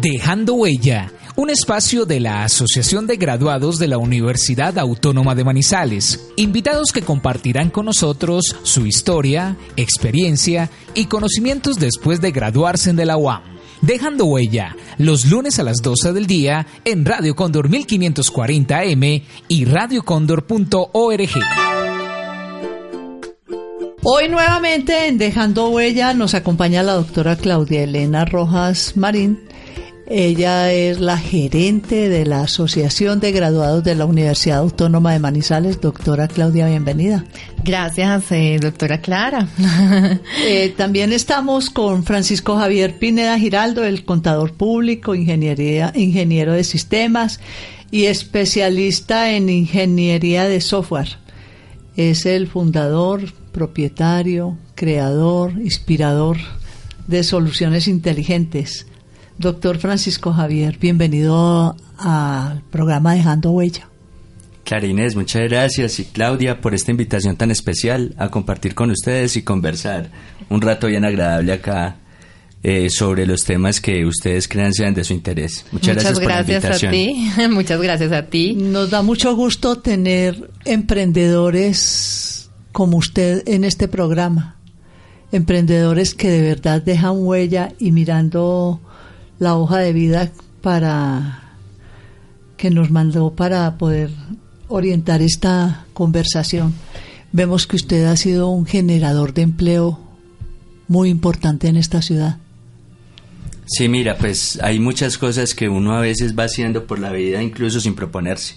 Dejando Huella, un espacio de la Asociación de Graduados de la Universidad Autónoma de Manizales. Invitados que compartirán con nosotros su historia, experiencia y conocimientos después de graduarse de la UAM. Dejando Huella, los lunes a las 12 del día en Radio Cóndor 1540M y radiocóndor.org. Hoy nuevamente en Dejando Huella nos acompaña la doctora Claudia Elena Rojas Marín ella es la gerente de la Asociación de Graduados de la Universidad Autónoma de Manizales. Doctora Claudia, bienvenida. Gracias, eh, doctora Clara. Eh, también estamos con Francisco Javier Pineda Giraldo, el contador público, ingeniería, ingeniero de sistemas y especialista en ingeniería de software. Es el fundador, propietario, creador, inspirador de soluciones inteligentes Doctor Francisco Javier, bienvenido al programa Dejando Huella. Clara Inés, muchas gracias y Claudia por esta invitación tan especial a compartir con ustedes y conversar un rato bien agradable acá eh, sobre los temas que ustedes crean sean de su interés. Muchas, gracias, por la invitación. a ti. Muchas gracias a ti. Nos da mucho gusto tener emprendedores como usted en este programa. Emprendedores que de verdad dejan huella y mirando la hoja de vida para que nos mandó para poder orientar esta conversación. Vemos que usted ha sido un generador de empleo muy importante en esta ciudad. Sí, mira, pues hay muchas cosas que uno a veces va haciendo por la vida incluso sin proponerse.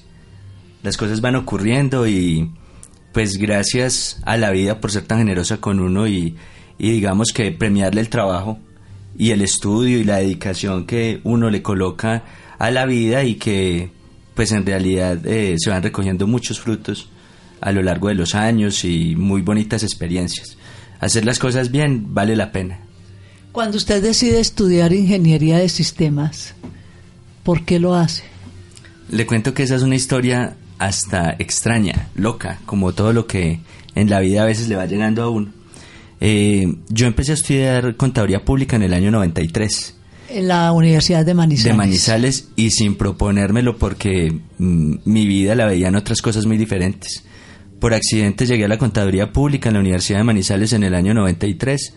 Las cosas van ocurriendo y pues gracias a la vida por ser tan generosa con uno y, y digamos que premiarle el trabajo y el estudio y la dedicación que uno le coloca a la vida y que pues en realidad eh, se van recogiendo muchos frutos a lo largo de los años y muy bonitas experiencias. Hacer las cosas bien vale la pena. Cuando usted decide estudiar ingeniería de sistemas, ¿por qué lo hace? Le cuento que esa es una historia hasta extraña, loca, como todo lo que en la vida a veces le va llegando a uno. Eh, yo empecé a estudiar contaduría pública en el año 93. En la Universidad de Manizales. De Manizales y sin proponérmelo porque mm, mi vida la veía en otras cosas muy diferentes. Por accidente llegué a la contaduría pública en la Universidad de Manizales en el año 93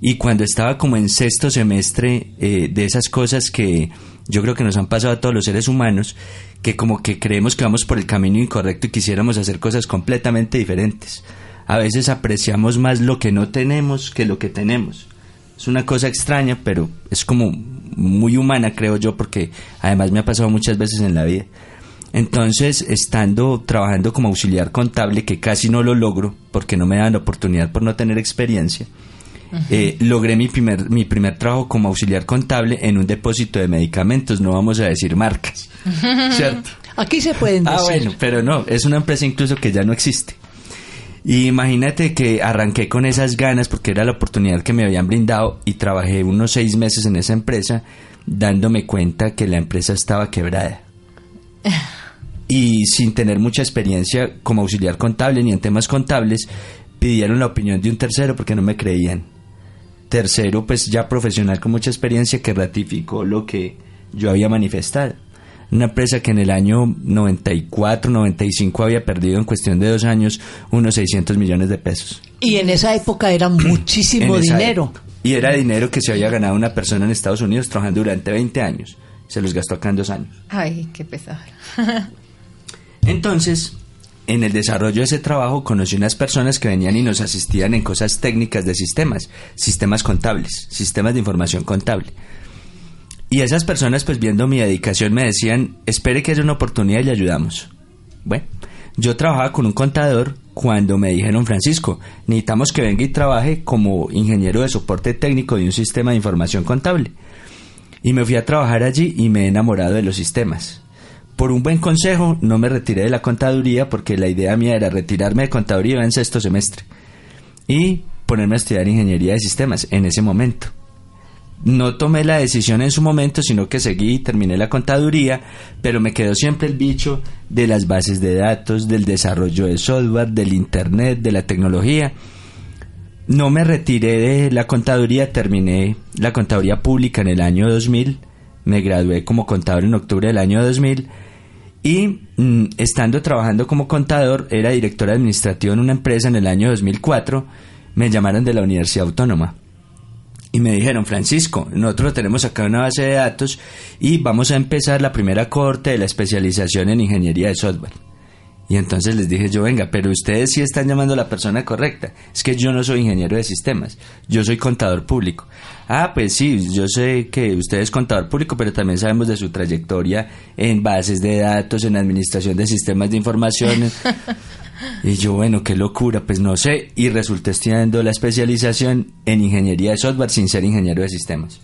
y cuando estaba como en sexto semestre eh, de esas cosas que yo creo que nos han pasado a todos los seres humanos, que como que creemos que vamos por el camino incorrecto y quisiéramos hacer cosas completamente diferentes a veces apreciamos más lo que no tenemos que lo que tenemos. Es una cosa extraña, pero es como muy humana, creo yo, porque además me ha pasado muchas veces en la vida. Entonces, estando trabajando como auxiliar contable, que casi no lo logro, porque no me dan la oportunidad por no tener experiencia, eh, logré mi primer, mi primer trabajo como auxiliar contable en un depósito de medicamentos, no vamos a decir marcas, ¿cierto? Aquí se pueden ah, decir. Ah, bueno, pero no, es una empresa incluso que ya no existe. Y imagínate que arranqué con esas ganas porque era la oportunidad que me habían brindado y trabajé unos seis meses en esa empresa dándome cuenta que la empresa estaba quebrada. Y sin tener mucha experiencia como auxiliar contable ni en temas contables, pidieron la opinión de un tercero porque no me creían. Tercero, pues ya profesional con mucha experiencia que ratificó lo que yo había manifestado una empresa que en el año 94, 95 había perdido en cuestión de dos años unos 600 millones de pesos. Y en esa época era muchísimo dinero. Y era dinero que se había ganado una persona en Estados Unidos trabajando durante 20 años. Se los gastó acá en dos años. Ay, qué pesar. Entonces, en el desarrollo de ese trabajo conocí unas personas que venían y nos asistían en cosas técnicas de sistemas, sistemas contables, sistemas de información contable. Y esas personas, pues viendo mi dedicación, me decían, espere que haya una oportunidad y le ayudamos. Bueno, yo trabajaba con un contador cuando me dijeron, Francisco, necesitamos que venga y trabaje como ingeniero de soporte técnico de un sistema de información contable. Y me fui a trabajar allí y me he enamorado de los sistemas. Por un buen consejo, no me retiré de la contaduría porque la idea mía era retirarme de contaduría en sexto semestre y ponerme a estudiar ingeniería de sistemas en ese momento no tomé la decisión en su momento, sino que seguí y terminé la contaduría, pero me quedó siempre el bicho de las bases de datos, del desarrollo de software, del Internet, de la tecnología. No me retiré de la contaduría, terminé la contaduría pública en el año 2000, me gradué como contador en octubre del año 2000 y mm, estando trabajando como contador, era director administrativo en una empresa en el año 2004, me llamaron de la Universidad Autónoma y me dijeron, Francisco, nosotros tenemos acá una base de datos y vamos a empezar la primera corte de la especialización en ingeniería de software. Y entonces les dije yo, venga, pero ustedes sí están llamando a la persona correcta. Es que yo no soy ingeniero de sistemas, yo soy contador público. Ah, pues sí, yo sé que usted es contador público, pero también sabemos de su trayectoria en bases de datos, en administración de sistemas de información. Y yo, bueno, qué locura, pues no sé. Y resulté estudiando la especialización en ingeniería de software sin ser ingeniero de sistemas.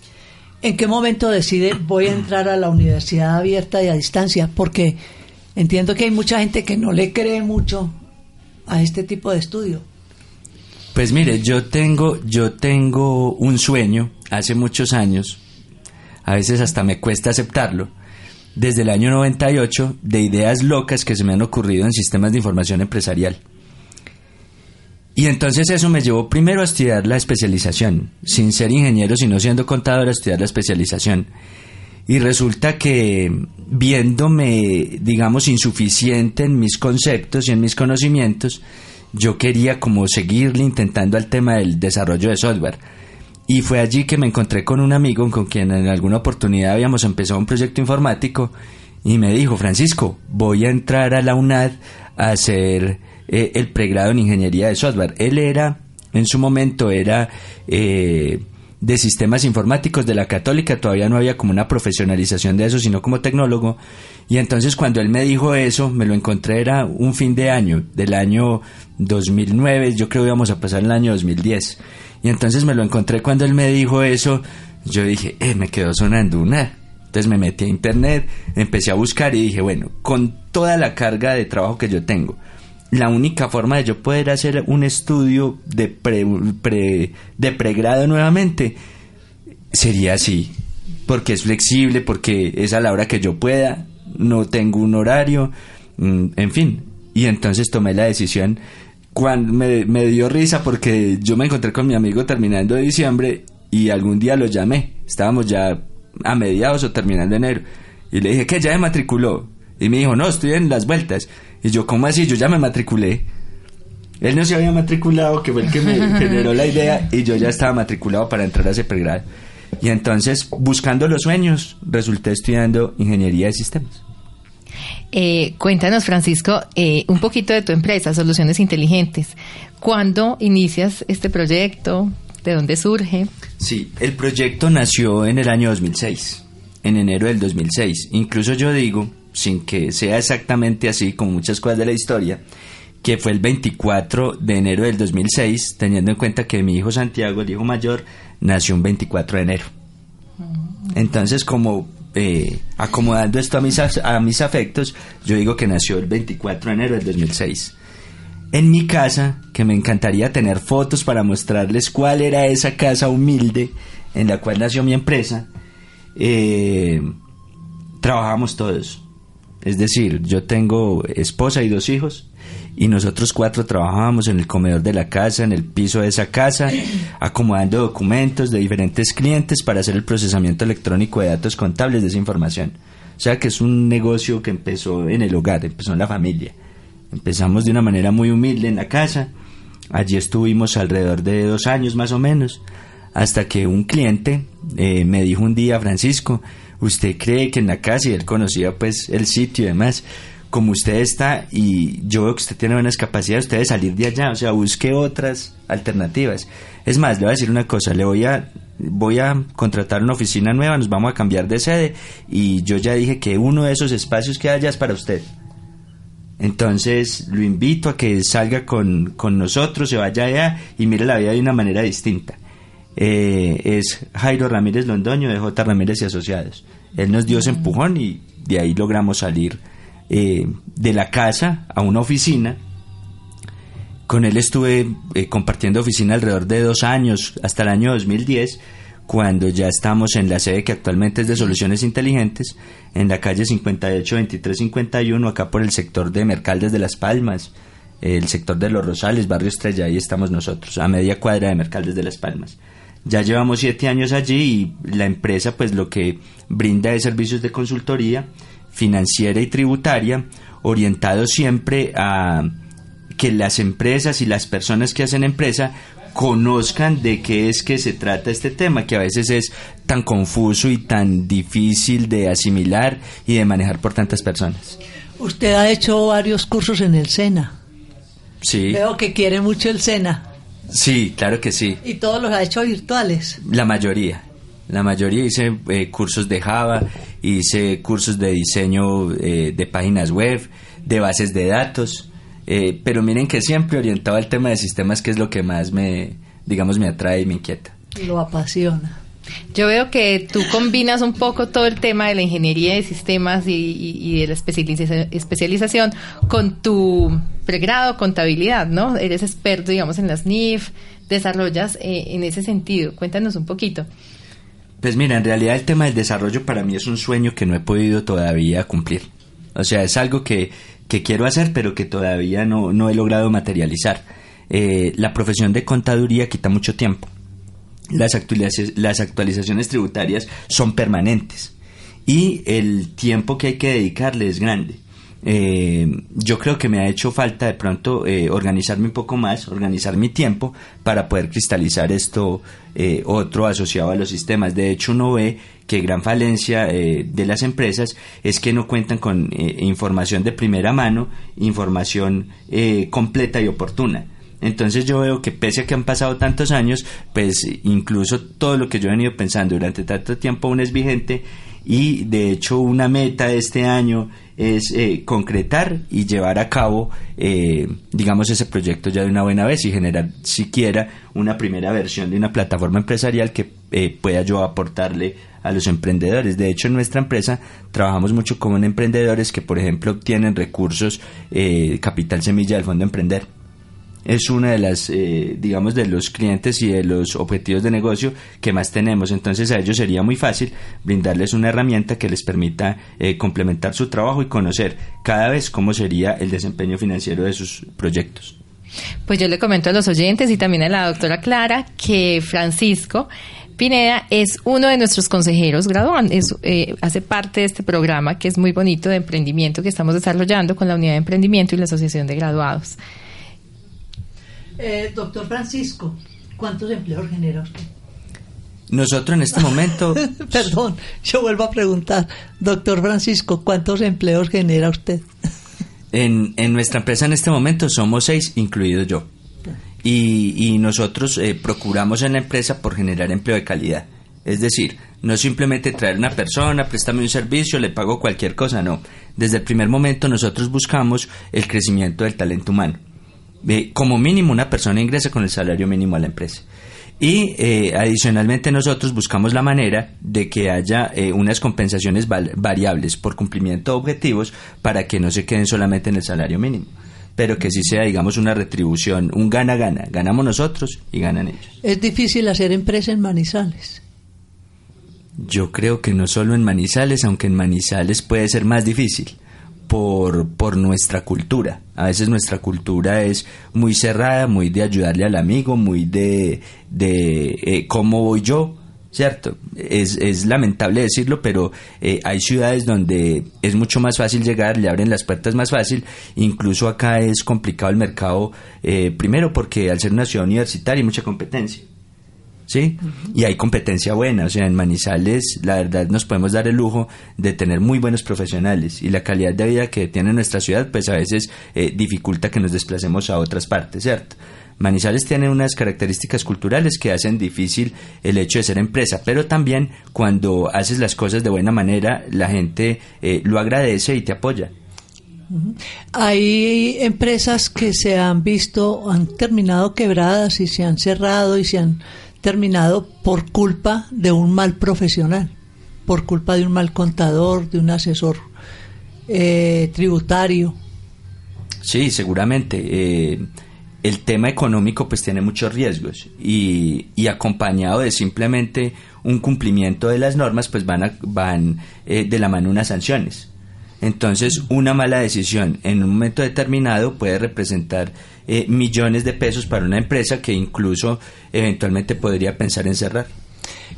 ¿En qué momento decide voy a entrar a la universidad abierta y a distancia? Porque entiendo que hay mucha gente que no le cree mucho a este tipo de estudio. Pues mire, yo tengo, yo tengo un sueño hace muchos años, a veces hasta me cuesta aceptarlo, desde el año 98 de ideas locas que se me han ocurrido en sistemas de información empresarial. Y entonces eso me llevó primero a estudiar la especialización, sin ser ingeniero, sino siendo contador, a estudiar la especialización. Y resulta que viéndome, digamos, insuficiente en mis conceptos y en mis conocimientos, yo quería como seguirle intentando al tema del desarrollo de software y fue allí que me encontré con un amigo con quien en alguna oportunidad habíamos empezado un proyecto informático y me dijo, Francisco, voy a entrar a la UNAD a hacer eh, el pregrado en ingeniería de software. Él era, en su momento, era eh, de sistemas informáticos de la católica, todavía no había como una profesionalización de eso, sino como tecnólogo. Y entonces cuando él me dijo eso, me lo encontré, era un fin de año, del año 2009, yo creo que íbamos a pasar el año 2010. Y entonces me lo encontré cuando él me dijo eso. Yo dije, eh, me quedó sonando una. Entonces me metí a internet, empecé a buscar y dije, bueno, con toda la carga de trabajo que yo tengo, la única forma de yo poder hacer un estudio de, pre, de pregrado nuevamente sería así, porque es flexible, porque es a la hora que yo pueda, no tengo un horario, mm, en fin. Y entonces tomé la decisión cuando me, me, dio risa porque yo me encontré con mi amigo terminando de diciembre y algún día lo llamé. Estábamos ya a mediados o terminando enero. Y le dije que ya me matriculó. Y me dijo, no, estoy en las vueltas. Y yo, ¿cómo así? Yo ya me matriculé. Él no se había matriculado, que fue el que me generó la idea, y yo ya estaba matriculado para entrar a ese pregrado. Y entonces, buscando los sueños, resulté estudiando ingeniería de sistemas. Eh, cuéntanos, Francisco, eh, un poquito de tu empresa, Soluciones Inteligentes. ¿Cuándo inicias este proyecto? ¿De dónde surge? Sí, el proyecto nació en el año 2006, en enero del 2006. Incluso yo digo, sin que sea exactamente así, como muchas cosas de la historia, que fue el 24 de enero del 2006, teniendo en cuenta que mi hijo Santiago, el hijo mayor, nació un 24 de enero. Mm. Entonces, como eh, acomodando esto a mis, a mis afectos, yo digo que nació el 24 de enero del 2006. En mi casa, que me encantaría tener fotos para mostrarles cuál era esa casa humilde en la cual nació mi empresa, eh, trabajamos todos. Es decir, yo tengo esposa y dos hijos, y nosotros cuatro trabajábamos en el comedor de la casa, en el piso de esa casa, acomodando documentos de diferentes clientes para hacer el procesamiento electrónico de datos contables de esa información. O sea que es un negocio que empezó en el hogar, empezó en la familia. Empezamos de una manera muy humilde en la casa, allí estuvimos alrededor de dos años más o menos, hasta que un cliente eh, me dijo un día, Francisco, ¿usted cree que en la casa, y él conocía pues el sitio y demás, como usted está y yo veo que usted tiene buenas capacidades, usted de salir de allá, o sea, busque otras alternativas. Es más, le voy a decir una cosa, le voy a voy a contratar una oficina nueva, nos vamos a cambiar de sede y yo ya dije que uno de esos espacios que hay allá es para usted. Entonces lo invito a que salga con, con nosotros, se vaya allá y mire la vida de una manera distinta. Eh, es Jairo Ramírez Londoño de J. Ramírez y Asociados. Él nos dio ese empujón y de ahí logramos salir eh, de la casa a una oficina. Con él estuve eh, compartiendo oficina alrededor de dos años, hasta el año 2010, cuando ya estamos en la sede que actualmente es de Soluciones Inteligentes, en la calle 58 2351, acá por el sector de Mercaldes de Las Palmas, el sector de Los Rosales, Barrio Estrella, ahí estamos nosotros, a media cuadra de Mercaldes de Las Palmas. Ya llevamos siete años allí y la empresa pues lo que brinda es servicios de consultoría financiera y tributaria orientados siempre a que las empresas y las personas que hacen empresa conozcan de qué es que se trata este tema, que a veces es tan confuso y tan difícil de asimilar y de manejar por tantas personas. Usted ha hecho varios cursos en el SENA. Sí. Veo que quiere mucho el SENA. Sí, claro que sí. ¿Y todos los ha hecho virtuales? La mayoría. La mayoría hice eh, cursos de Java, hice cursos de diseño eh, de páginas web, de bases de datos, eh, pero miren que siempre orientado al tema de sistemas, que es lo que más me, digamos, me atrae y me inquieta. Lo apasiona. Yo veo que tú combinas un poco todo el tema de la ingeniería de sistemas y, de la especialización con tu pregrado, contabilidad, ¿no? Eres experto, digamos, en las NIF, desarrollas eh, en ese sentido. Cuéntanos un poquito. Pues mira, en realidad el tema del desarrollo para mí es un sueño que no he podido todavía cumplir. O sea, es algo que, quiero hacer, pero que todavía no, he logrado materializar. Eh, la profesión de contaduría quita mucho tiempo las, las actualizaciones tributarias son permanentes y el tiempo que hay que dedicarle es grande. Eh, yo creo que me ha hecho falta de pronto eh, organizarme un poco más, organizar mi tiempo para poder cristalizar esto eh, otro asociado a los sistemas. De hecho, uno ve que gran falencia de las empresas es que no cuentan con información de primera mano, información completa y oportuna. Entonces yo veo que pese a que han pasado tantos años, pues incluso todo lo que yo he venido pensando durante tanto tiempo aún es vigente y de hecho una meta de este año es eh, concretar y llevar a cabo, eh, digamos, ese proyecto ya de una buena vez y generar siquiera una primera versión de una plataforma empresarial que eh, pueda yo aportarle a los emprendedores. De hecho, en nuestra empresa trabajamos mucho con emprendedores que, por ejemplo, obtienen recursos, capital semilla del Fondo Emprender es una de las, eh, digamos, de los clientes y de los objetivos de negocio que más tenemos. Entonces a ellos sería muy fácil brindarles una herramienta que les permita eh, complementar su trabajo y conocer cada vez cómo sería el desempeño financiero de sus proyectos. Pues yo le comento a los oyentes y también a la doctora Clara que Francisco Pineda es uno de nuestros consejeros graduantes, eh, hace parte de este programa que es muy bonito de emprendimiento que estamos desarrollando con la Unidad de Emprendimiento y la Asociación de Graduados. Eh, doctor Francisco, ¿cuántos empleos genera usted? Nosotros en este momento... Perdón, yo vuelvo a preguntar, doctor Francisco, ¿cuántos empleos genera usted? en, en nuestra empresa en este momento somos seis, incluido yo. Y, y nosotros eh, procuramos en la empresa por generar empleo de calidad. Es decir, no simplemente traer una persona, préstame un servicio, le pago cualquier cosa, no. Desde el primer momento nosotros buscamos el crecimiento del talento humano como mínimo una persona ingresa con el salario mínimo a la empresa. Y eh, adicionalmente nosotros buscamos la manera de que haya eh, unas compensaciones variables por cumplimiento de objetivos para que no se queden solamente en el salario mínimo, pero que sí sea, digamos, una retribución, un gana-gana. Ganamos nosotros y ganan ellos. Es difícil hacer empresa en Manizales. Yo creo que no solo en Manizales, aunque en Manizales puede ser más difícil por, por nuestra cultura. A veces nuestra cultura es muy cerrada, muy de ayudarle al amigo, muy de, de eh, cómo voy yo, ¿cierto? Es, es lamentable decirlo, pero eh, hay ciudades donde es mucho más fácil llegar, le abren las puertas más fácil, incluso acá es complicado el mercado, eh, primero porque al ser una ciudad universitaria hay mucha competencia. ¿Sí? Y hay competencia buena, o sea, en Manizales la verdad nos podemos dar el lujo de tener muy buenos profesionales y la calidad de vida que tiene nuestra ciudad pues a veces eh, dificulta que nos desplacemos a otras partes, ¿cierto? Manizales tiene unas características culturales que hacen difícil el hecho de ser empresa, pero también cuando haces las cosas de buena manera la gente eh, lo agradece y te apoya. Hay empresas que se han visto, han terminado quebradas y se han cerrado y se han terminado por culpa de un mal profesional, por culpa de un mal contador, de un asesor eh, tributario. Sí, seguramente. Eh, el tema económico pues tiene muchos riesgos y, y, acompañado de simplemente un cumplimiento de las normas pues van, van eh, de la mano unas sanciones. Entonces, una mala decisión en un momento determinado puede representar eh, millones de pesos para una empresa que incluso eventualmente podría pensar en cerrar.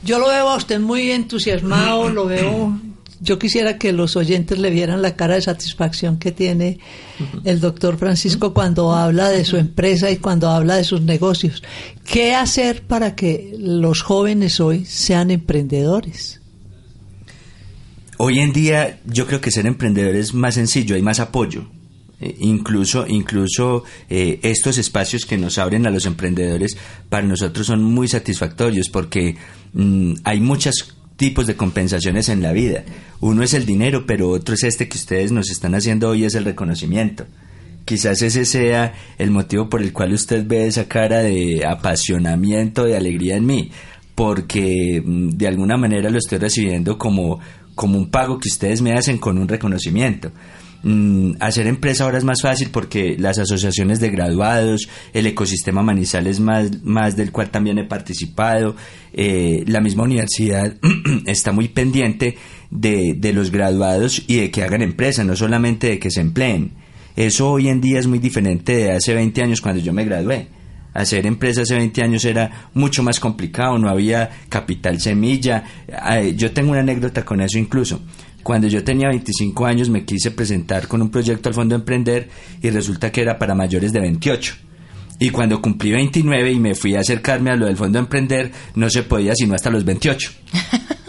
Yo lo veo a usted muy entusiasmado, lo veo. Yo quisiera que los oyentes le vieran la cara de satisfacción que tiene el doctor Francisco cuando habla de su empresa y cuando habla de sus negocios. ¿Qué hacer para que los jóvenes hoy sean emprendedores? Hoy en día yo creo que ser emprendedor es más sencillo, hay más apoyo. Eh, incluso incluso eh, estos espacios que nos abren a los emprendedores para nosotros son muy satisfactorios porque mm, hay muchos tipos de compensaciones en la vida. Uno es el dinero, pero otro es este que ustedes nos están haciendo hoy, es el reconocimiento. Quizás ese sea el motivo por el cual usted ve esa cara de apasionamiento, de alegría en mí, porque mm, de alguna manera lo estoy recibiendo como como un pago que ustedes me hacen con un reconocimiento. Mm, hacer empresa ahora es más fácil porque las asociaciones de graduados, el ecosistema Manizales más, más del cual también he participado, eh, la misma universidad está muy pendiente de, de los graduados y de que hagan empresa, no solamente de que se empleen. Eso hoy en día es muy diferente de hace 20 años cuando yo me gradué hacer empresa hace 20 años era mucho más complicado, no había capital semilla. Yo tengo una anécdota con eso incluso. Cuando yo tenía 25 años me quise presentar con un proyecto al Fondo Emprender y resulta que era para mayores de 28. Y cuando cumplí 29 y me fui a acercarme a lo del Fondo Emprender, no se podía sino hasta los 28.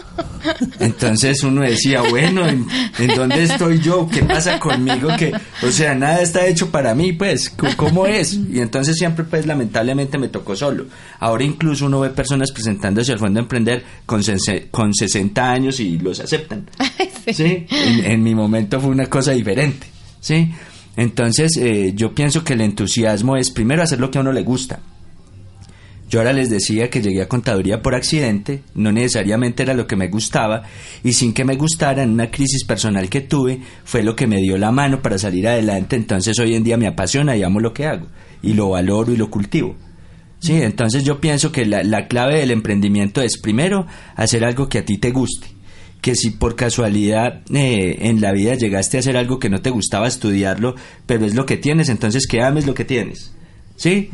Entonces uno decía, bueno, ¿en, dónde estoy yo? ¿Qué pasa conmigo? Que, o sea, nada está hecho para mí, pues, ¿cómo es? Y entonces siempre, pues, lamentablemente me tocó solo. Ahora incluso uno ve personas presentándose al Fondo de Emprender con, con 60 años y los aceptan. ¿Sí? En, mi momento fue una cosa diferente. ¿Sí? Entonces, eh, yo pienso que el entusiasmo es primero hacer lo que a uno le gusta yo ahora les decía que llegué a contaduría por accidente, no necesariamente era lo que me gustaba, y sin que me gustara, en una crisis personal que tuve, fue lo que me dio la mano para salir adelante, entonces hoy en día me apasiona y amo lo que hago, y lo valoro y lo cultivo. Sí, entonces yo pienso que la, clave del emprendimiento es primero hacer algo que a ti te guste, que si por casualidad eh, en la vida llegaste a hacer algo que no te gustaba estudiarlo, pero es lo que tienes, entonces que ames lo que tienes. ¿Sí?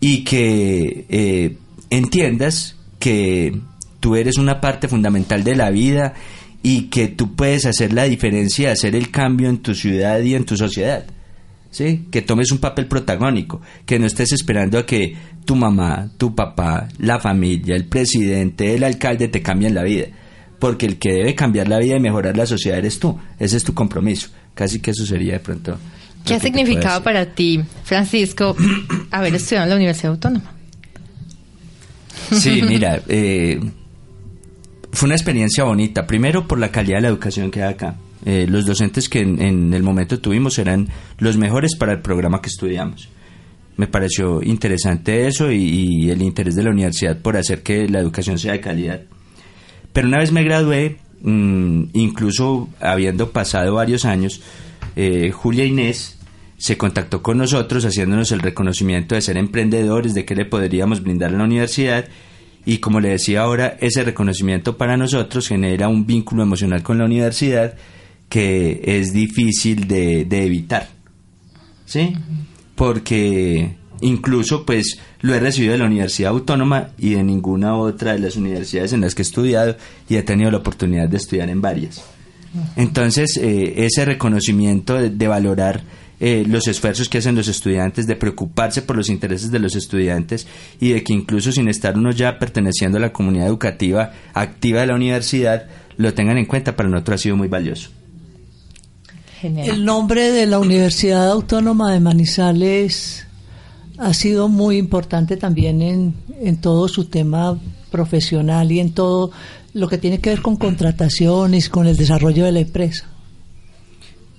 Y que eh, entiendas que tú eres una parte fundamental de la vida y que tú puedes hacer la diferencia, hacer el cambio en tu ciudad y en tu sociedad. ¿Sí? Que tomes un papel protagónico, que no estés esperando a que tu mamá, tu papá, la familia, el presidente, el alcalde te cambien la vida. Porque el que debe cambiar la vida y mejorar la sociedad eres tú. Ese es tu compromiso. Casi que eso sería de pronto ¿Qué ha significado para ti, Francisco, haber estudiado en la Universidad Autónoma? Sí, mira, eh, fue una experiencia bonita. Primero por la calidad de la educación que hay acá. Eh, los docentes que en, el momento tuvimos eran los mejores para el programa que estudiamos. Me pareció interesante eso y, el interés de la universidad por hacer que la educación sea de calidad. Pero una vez me gradué, mm, incluso habiendo pasado varios años, eh, Julia Inés se contactó con nosotros haciéndonos el reconocimiento de ser emprendedores, de qué le podríamos brindar a la universidad y como le decía ahora, ese reconocimiento para nosotros genera un vínculo emocional con la universidad que es difícil de, evitar. ¿Sí? Porque incluso pues lo he recibido de la Universidad Autónoma y de ninguna otra de las universidades en las que he estudiado y he tenido la oportunidad de estudiar en varias. Entonces, eh, ese reconocimiento de, valorar eh, los esfuerzos que hacen los estudiantes, de preocuparse por los intereses de los estudiantes y de que incluso sin estar uno ya perteneciendo a la comunidad educativa activa de la universidad, lo tengan en cuenta, para nosotros ha sido muy valioso. El nombre de la Universidad Autónoma de Manizales ha sido muy importante también en, en todo su tema profesional y en todo lo que tiene que ver con contrataciones, con el desarrollo de la empresa.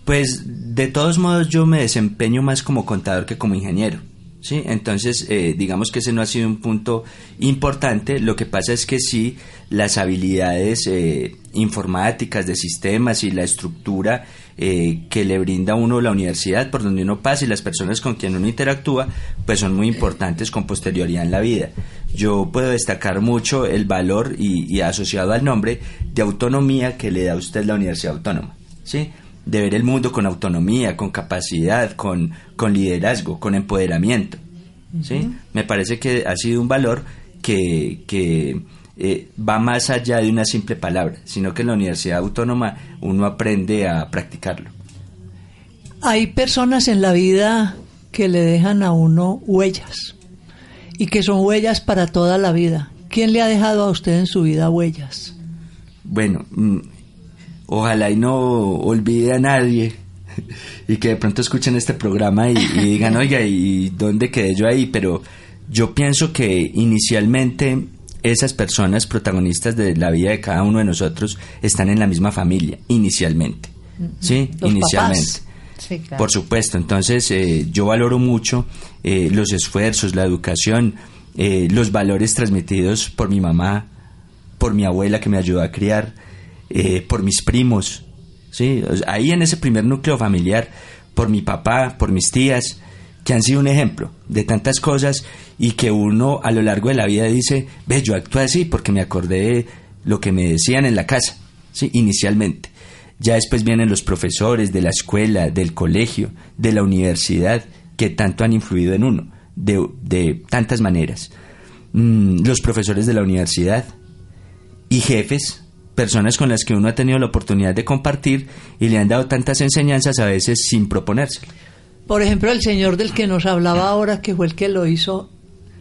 Pues de todos modos yo me desempeño más como contador que como ingeniero. ¿sí? Entonces, eh, digamos que ese no ha sido un punto importante. Lo que pasa es que sí, las habilidades eh, informáticas de sistemas y la estructura eh, que le brinda uno la universidad por donde uno pasa y las personas con quien uno interactúa, pues son muy importantes con posterioridad en la vida. Yo puedo destacar mucho el valor y, y asociado al nombre de autonomía que le da usted la Universidad Autónoma. ¿sí? De ver el mundo con autonomía, con capacidad, con, con liderazgo, con empoderamiento. ¿sí? Me parece que ha sido un valor que, que eh, va más allá de una simple palabra, sino que en la Universidad Autónoma uno aprende a practicarlo. Hay personas en la vida que le dejan a uno huellas y que son huellas para toda la vida. ¿Quién le ha dejado a usted en su vida huellas? Bueno, mm, ojalá y no olvide a nadie y que de pronto escuchen este programa y, digan, oiga, ¿y dónde quedé yo ahí? Pero yo pienso que inicialmente esas personas protagonistas de la vida de cada uno de nosotros están en la misma familia, inicialmente. ¿Sí? inicialmente. Por supuesto, entonces eh, yo valoro mucho eh, los esfuerzos, la educación, eh, los valores transmitidos por mi mamá, por mi abuela que me ayudó a criar, eh, por mis primos, ¿sí? ahí en ese primer núcleo familiar, por mi papá, por mis tías, que han sido un ejemplo de tantas cosas y que uno a lo largo de la vida dice, ve, yo actúo así porque me acordé de lo que me decían en la casa, ¿sí? inicialmente. Ya después vienen los profesores de la escuela, del colegio, de la universidad, que tanto han influido en uno, de, tantas maneras. Mm, los profesores de la universidad y jefes personas con las que uno ha tenido la oportunidad de compartir y le han dado tantas enseñanzas a veces sin proponerse. Por ejemplo, el señor del que nos hablaba ahora, que fue el que lo hizo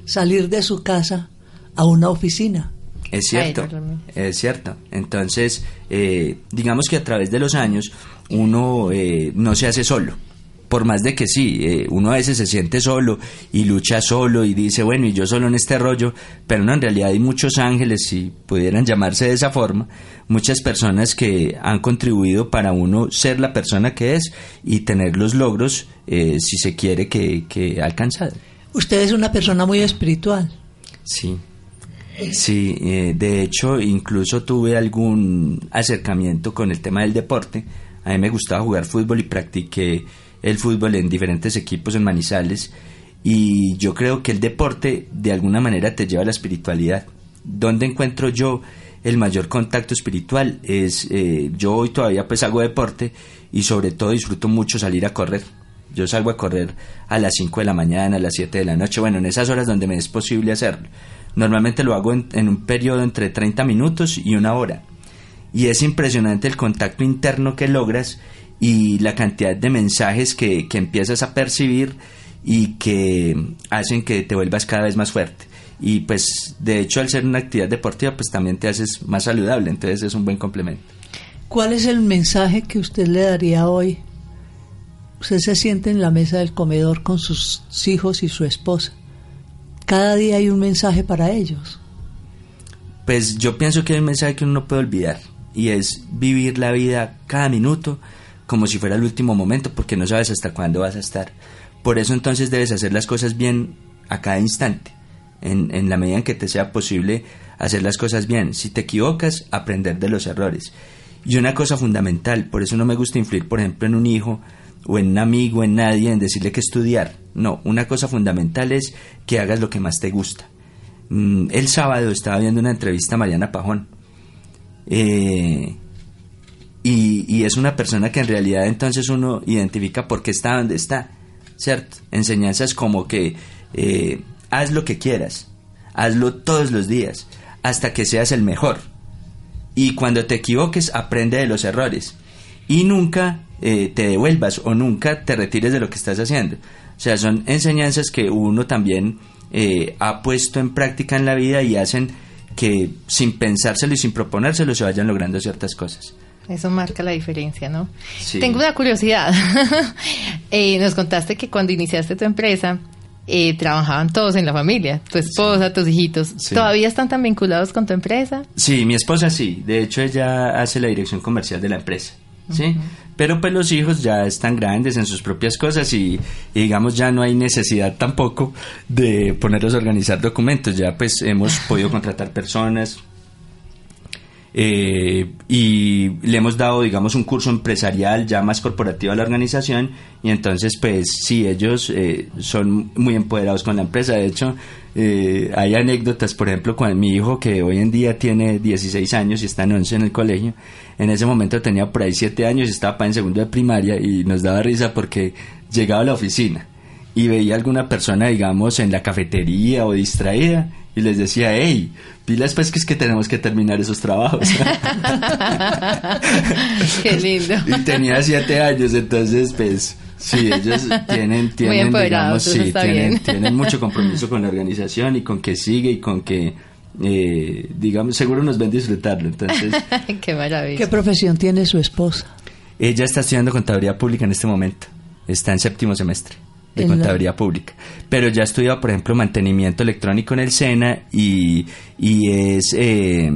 salir de su casa a una oficina. Es cierto, es cierto. Entonces, eh, digamos que a través de los años uno eh, no se hace solo por más de que sí, eh, uno a veces se siente solo y lucha solo y dice, bueno, y yo solo en este rollo, pero no, en realidad hay muchos ángeles, si pudieran llamarse de esa forma, muchas personas que han contribuido para uno ser la persona que es y tener los logros, eh, si se quiere, que, que ha alcanzado. Usted es una persona muy espiritual. Sí. Sí, eh, de hecho, incluso tuve algún acercamiento con el tema del deporte. A mí me gustaba jugar fútbol y practiqué el fútbol en diferentes equipos en Manizales y yo creo que el deporte de alguna manera te lleva a la espiritualidad. ¿Dónde encuentro yo el mayor contacto espiritual? Es, eh, yo hoy todavía pues hago deporte y sobre todo disfruto mucho salir a correr. Yo salgo a correr a las 5 de la mañana, a las 7 de la noche, bueno, en esas horas donde me es posible hacerlo. Normalmente lo hago en, en un periodo entre 30 minutos y una hora. Y es impresionante el contacto interno que logras y la cantidad de mensajes que, empiezas a percibir y que hacen que te vuelvas cada vez más fuerte. Y pues de hecho al ser una actividad deportiva pues también te haces más saludable, entonces es un buen complemento. ¿Cuál es el mensaje que usted le daría hoy? Usted se siente en la mesa del comedor con sus hijos y su esposa. Cada día hay un mensaje para ellos. Pues yo pienso que hay un mensaje que uno no puede olvidar y es vivir la vida cada minuto como si fuera el último momento, porque no sabes hasta cuándo vas a estar. Por eso entonces debes hacer las cosas bien a cada instante, en, la medida en que te sea posible hacer las cosas bien. Si te equivocas, aprender de los errores. Y una cosa fundamental, por eso no me gusta influir, por ejemplo, en un hijo o en un amigo, en nadie, en decirle que estudiar. No, una cosa fundamental es que hagas lo que más te gusta. Mm, el sábado estaba viendo una entrevista a Mariana Pajón. Eh, y, es una persona que en realidad entonces uno identifica por qué está donde está, ¿cierto? Enseñanzas como que eh, haz lo que quieras, hazlo todos los días, hasta que seas el mejor. Y cuando te equivoques, aprende de los errores. Y nunca eh, te devuelvas o nunca te retires de lo que estás haciendo. O sea, son enseñanzas que uno también eh, ha puesto en práctica en la vida y hacen que sin pensárselo y sin proponérselo se vayan logrando ciertas cosas. Eso marca la diferencia, ¿no? Tengo una curiosidad. Eh, nos contaste que cuando iniciaste tu empresa, eh, trabajaban todos en la familia, tu esposa, tus hijitos. ¿Todavía están tan vinculados con tu empresa? Sí, mi esposa sí. De hecho, ella hace la dirección comercial de la empresa. ¿sí? Pero pues los hijos ya están grandes en sus propias cosas y, y, digamos ya no hay necesidad tampoco de ponerlos a organizar documentos. Ya pues hemos podido contratar personas, eh, y le hemos dado, digamos, un curso empresarial ya más corporativo a la organización y entonces, pues sí, ellos eh, son muy empoderados con la empresa. De hecho, eh, hay anécdotas, por ejemplo, con mi hijo que hoy en día tiene 16 años y está en 11 en el colegio. En ese momento tenía por ahí 7 años y estaba en segundo de primaria y nos daba risa porque llegaba a la oficina y veía alguna persona, digamos, en la cafetería o distraída y les decía, hey, pilas pues que es que tenemos que terminar esos trabajos. Qué lindo. y tenía siete años, entonces pues sí, ellos tienen, tienen, digamos, sí, tienen, tienen, mucho compromiso con la organización y con que sigue y con que eh, digamos, seguro nos ven disfrutarlo. Entonces, qué maravilla. ¿Qué profesión tiene su esposa? Ella está estudiando contabilidad pública en este momento. Está en séptimo semestre de contabilidad pública. Pero ya ha estudiado, por ejemplo, mantenimiento electrónico en el SENA y, y es eh,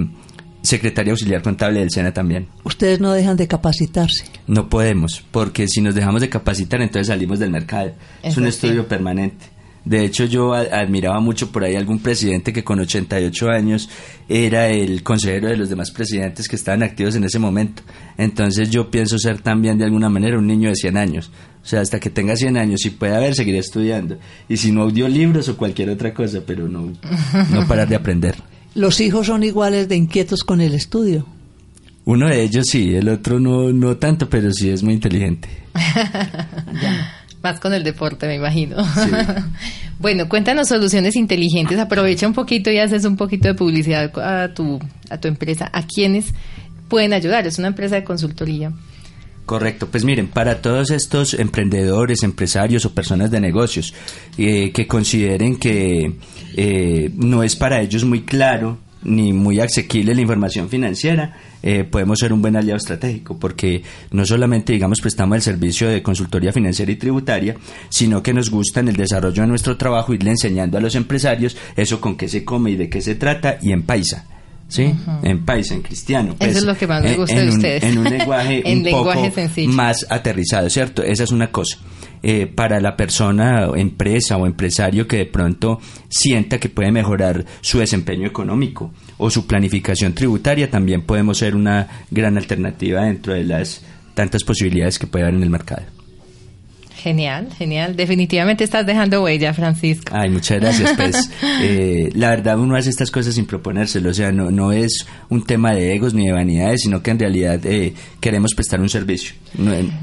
secretaria auxiliar contable del SENA también. ¿Ustedes no dejan de capacitarse? No podemos, porque si nos dejamos de capacitar, entonces salimos del mercado. Es, un estudio permanente. De hecho, yo admiraba mucho por ahí algún presidente que con 88 años era el consejero de los demás presidentes que estaban activos en ese momento. Entonces yo pienso ser también de alguna manera un niño de 100 años. O sea, hasta que tenga 100 años, si puede haber, seguiré estudiando. Y si no, libros o cualquier otra cosa, pero no, no parar de aprender. ¿Los hijos son iguales de inquietos con el estudio? Uno de ellos sí, el otro no, no tanto, pero sí es muy inteligente. Más con el deporte, me imagino. bueno, cuéntanos soluciones inteligentes. Aprovecha un poquito y haces un poquito de publicidad a tu, a tu empresa. ¿A quiénes pueden ayudar? Es una empresa de consultoría. Correcto, pues miren, para todos estos emprendedores, empresarios o personas de negocios eh, que consideren que eh, no es para ellos muy claro ni muy asequible la información financiera, eh, podemos ser un buen aliado estratégico, porque no solamente, digamos, prestamos el servicio de consultoría financiera y tributaria, sino que nos gusta en el desarrollo de nuestro trabajo irle enseñando a los empresarios eso con qué se come y de qué se trata y en paisa. ¿sí? En paisa, en cristiano. Eso es pues, lo que más me gusta de ustedes. En un lenguaje un poco más aterrizado, ¿cierto? Esa es una cosa. Eh, para la persona, empresa o empresario que de pronto sienta que puede mejorar su desempeño económico o su planificación tributaria, también podemos ser una gran alternativa dentro de las tantas posibilidades que puede haber en el mercado. Genial, genial. Definitivamente estás dejando huella, Francisco. Ay, muchas gracias. Pues eh, la verdad uno hace estas cosas sin proponérselo. O sea, no, no es un tema de egos ni de vanidades, sino que en realidad eh, queremos prestar un servicio.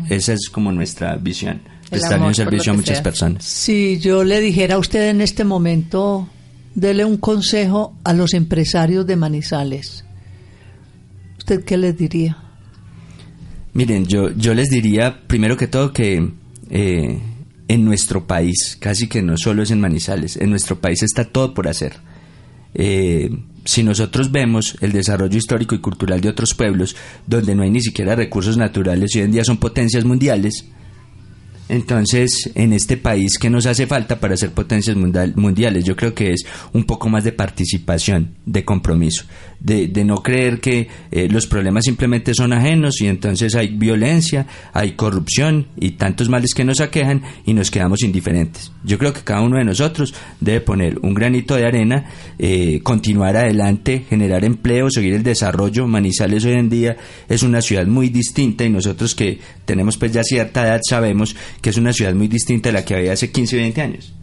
esa es como nuestra visión. Prestar un servicio a muchas personas. Si yo le dijera a usted en este momento, dele un consejo a los empresarios de Manizales, ¿usted qué les diría? Miren, yo, yo les diría primero que todo que eh, en nuestro país, casi que no solo es en Manizales, en nuestro país está todo por hacer. Eh, si nosotros vemos el desarrollo histórico y cultural de otros pueblos, donde no hay ni siquiera recursos naturales y hoy en día son potencias mundiales, entonces, en este país, ¿qué nos hace falta para ser potencias mundiales? Yo creo que es un poco más de participación, de compromiso, de, no creer que eh, los problemas simplemente son ajenos y entonces hay violencia, hay corrupción y tantos males que nos aquejan y nos quedamos indiferentes. Yo creo que cada uno de nosotros debe poner un granito de arena, eh, continuar adelante, generar empleo, seguir el desarrollo. Manizales hoy en día es una ciudad muy distinta y nosotros que tenemos pues ya cierta edad sabemos que es una ciudad muy distinta a la que había hace 15 y 20 años.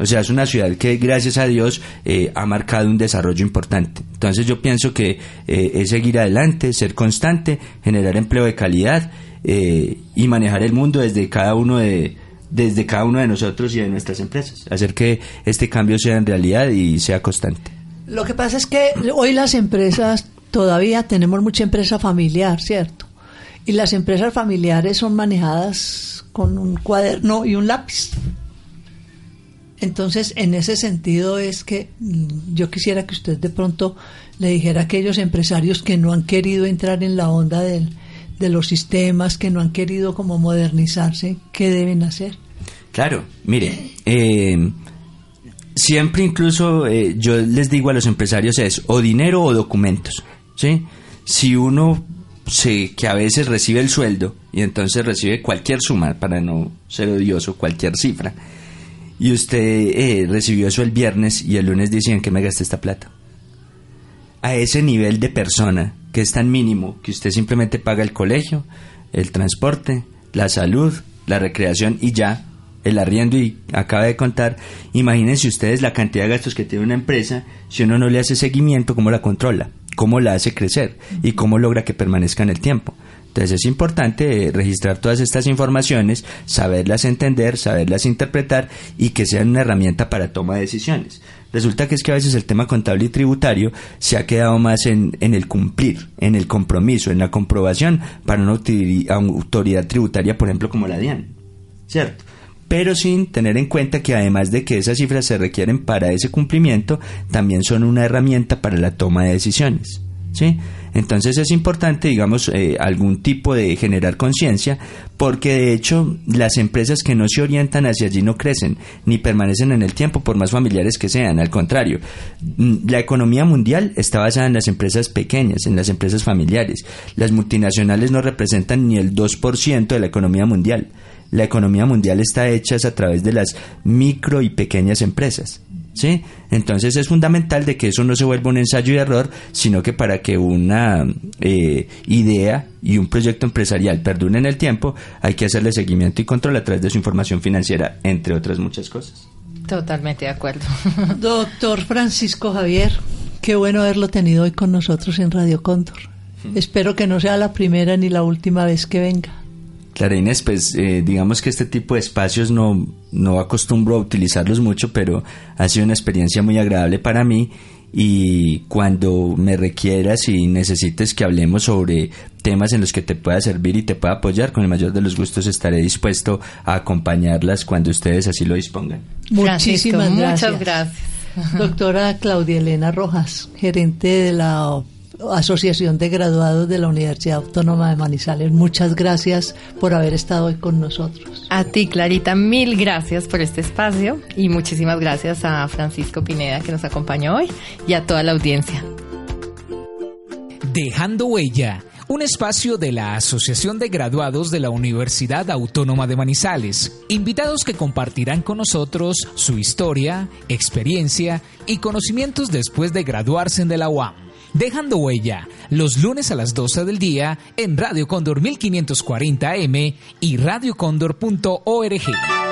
O sea, es una ciudad que gracias a Dios eh, ha marcado un desarrollo importante. Entonces yo pienso que eh, es seguir adelante, ser constante, generar empleo de calidad eh, y manejar el mundo desde cada uno de desde cada uno de nosotros y de nuestras empresas. Hacer que este cambio sea en realidad y sea constante. Lo que pasa es que hoy las empresas, todavía tenemos mucha empresa familiar, ¿cierto? Y las empresas familiares son manejadas con un cuaderno y un lápiz. Entonces, en ese sentido es que mm, yo quisiera que usted de pronto le dijera a aquellos empresarios que no han querido entrar en la onda de los sistemas, que no han querido como modernizarse, ¿qué deben hacer? Claro, mire, eh, siempre incluso eh, yo les digo a los empresarios es o dinero o documentos, ¿sí? Si uno que a veces recibe el sueldo y entonces recibe cualquier suma, para no ser odioso, cualquier cifra. Y usted eh, recibió eso el viernes y el lunes dicen que me gasté esta plata. A ese nivel de persona que es tan mínimo que usted simplemente paga el colegio, el transporte, la salud, la recreación y ya, el arriendo y acaba de contar, imagínense ustedes la cantidad de gastos que tiene una empresa si uno no le hace seguimiento, cómo la controla, cómo la hace crecer y cómo logra que permanezca en el tiempo. Entonces es importante eh, registrar todas estas informaciones, saberlas entender, saberlas interpretar y que sean una herramienta para toma de decisiones. Resulta que es que a veces el tema contable y tributario se ha quedado más en, en el cumplir, en el compromiso, en la comprobación para una autoridad tributaria, por ejemplo, como la DIAN. ¿Cierto? Pero sin tener en cuenta que además de que esas cifras se requieren para ese cumplimiento, también son una herramienta para la toma de decisiones. ¿Sí? Entonces es importante, digamos, eh, algún tipo de generar conciencia, porque de hecho las empresas que no se orientan hacia allí no crecen, ni permanecen en el tiempo, por más familiares que sean. Al contrario, mm, la economía mundial está basada en las empresas pequeñas, en las empresas familiares. Las multinacionales no representan ni el 2% de la economía mundial la economía mundial está hecha a través de las micro y pequeñas empresas. ¿Sí? Entonces es fundamental de que eso no se vuelva un ensayo y error, sino que para que una eh, idea y un proyecto empresarial perduren en el tiempo, hay que hacerle seguimiento y control a través de su información financiera, entre otras muchas cosas. Totalmente de acuerdo. Doctor Francisco Javier, qué bueno haberlo tenido hoy con nosotros en Radio Cóndor. Espero que no sea la primera ni la última vez que venga. Clara Inés, pues eh, digamos que este tipo de espacios no, no acostumbro a utilizarlos mucho, pero ha sido una experiencia muy agradable para mí y cuando me requieras y necesites que hablemos sobre temas en los que te pueda servir y te pueda apoyar, con el mayor de los gustos estaré dispuesto a acompañarlas cuando ustedes así lo dispongan. Muchísimas gracias. Muchas gracias. Doctora Claudia Elena Rojas, gerente de la Asociación de Graduados de la Universidad Autónoma de Manizales. Muchas gracias por haber estado hoy con nosotros. A ti, Clarita, mil gracias por este espacio y muchísimas gracias a Francisco Pineda que nos acompañó hoy y a toda la audiencia. Dejando huella un espacio de la Asociación de Graduados de la Universidad Autónoma de Manizales. Invitados que compartirán con nosotros su historia, experiencia y conocimientos después de graduarse de la UAM. Dejando huella, los lunes a las 12 del día en Radio Cóndor 1540 AM y radiocóndor.org.